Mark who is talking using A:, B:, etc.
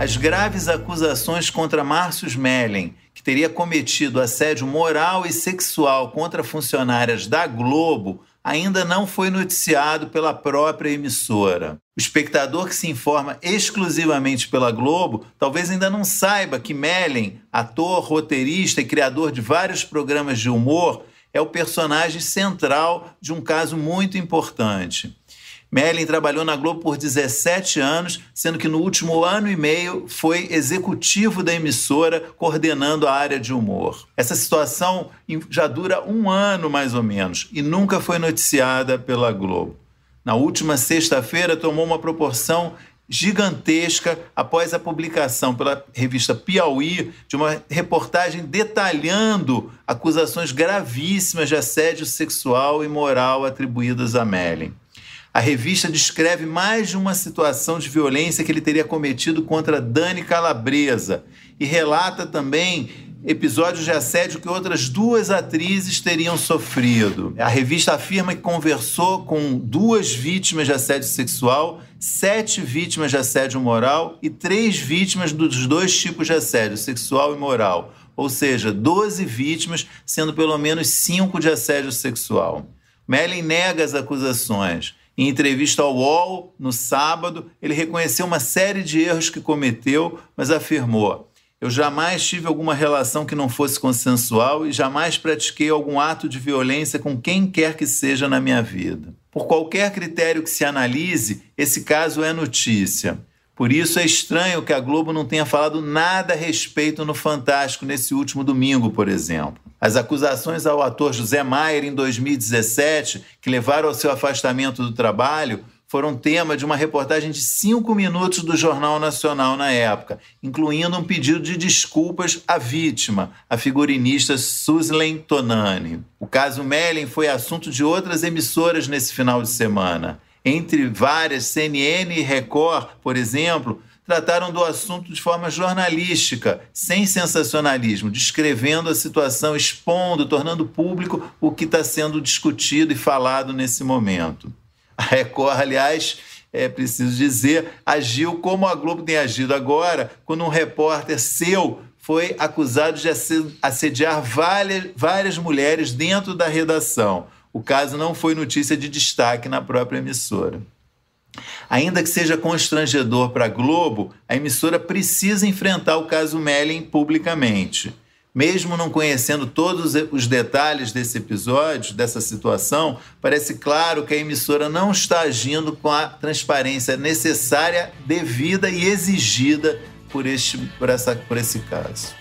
A: as graves acusações contra Márcio Mellen, que teria cometido assédio moral e sexual contra funcionárias da Globo, ainda não foi noticiado pela própria emissora. O espectador que se informa exclusivamente pela Globo talvez ainda não saiba que Mellen, ator, roteirista e criador de vários programas de humor, é o personagem central de um caso muito importante. Merlin trabalhou na Globo por 17 anos, sendo que no último ano e meio foi executivo da emissora, coordenando a área de humor. Essa situação já dura um ano mais ou menos e nunca foi noticiada pela Globo. Na última sexta-feira, tomou uma proporção gigantesca após a publicação pela revista Piauí de uma reportagem detalhando acusações gravíssimas de assédio sexual e moral atribuídas a Merlin. A revista descreve mais de uma situação de violência que ele teria cometido contra Dani Calabresa e relata também episódios de assédio que outras duas atrizes teriam sofrido. A revista afirma que conversou com duas vítimas de assédio sexual, sete vítimas de assédio moral e três vítimas dos dois tipos de assédio, sexual e moral. Ou seja, 12 vítimas, sendo pelo menos cinco de assédio sexual. Mellin nega as acusações. Em entrevista ao UOL, no sábado, ele reconheceu uma série de erros que cometeu, mas afirmou: Eu jamais tive alguma relação que não fosse consensual e jamais pratiquei algum ato de violência com quem quer que seja na minha vida. Por qualquer critério que se analise, esse caso é notícia. Por isso é estranho que a Globo não tenha falado nada a respeito no Fantástico nesse último domingo, por exemplo. As acusações ao ator José Maier em 2017, que levaram ao seu afastamento do trabalho, foram tema de uma reportagem de cinco minutos do Jornal Nacional na época, incluindo um pedido de desculpas à vítima, a figurinista Suzlen Tonani. O caso Mellen foi assunto de outras emissoras nesse final de semana. Entre várias, CNN e Record, por exemplo, trataram do assunto de forma jornalística, sem sensacionalismo, descrevendo a situação, expondo, tornando público o que está sendo discutido e falado nesse momento. A Record, aliás, é preciso dizer, agiu como a Globo tem agido agora, quando um repórter seu foi acusado de assediar várias, várias mulheres dentro da redação. O caso não foi notícia de destaque na própria emissora. Ainda que seja constrangedor para a Globo, a emissora precisa enfrentar o caso Mellin publicamente. Mesmo não conhecendo todos os detalhes desse episódio, dessa situação, parece claro que a emissora não está agindo com a transparência necessária, devida e exigida por, este, por, essa, por esse caso.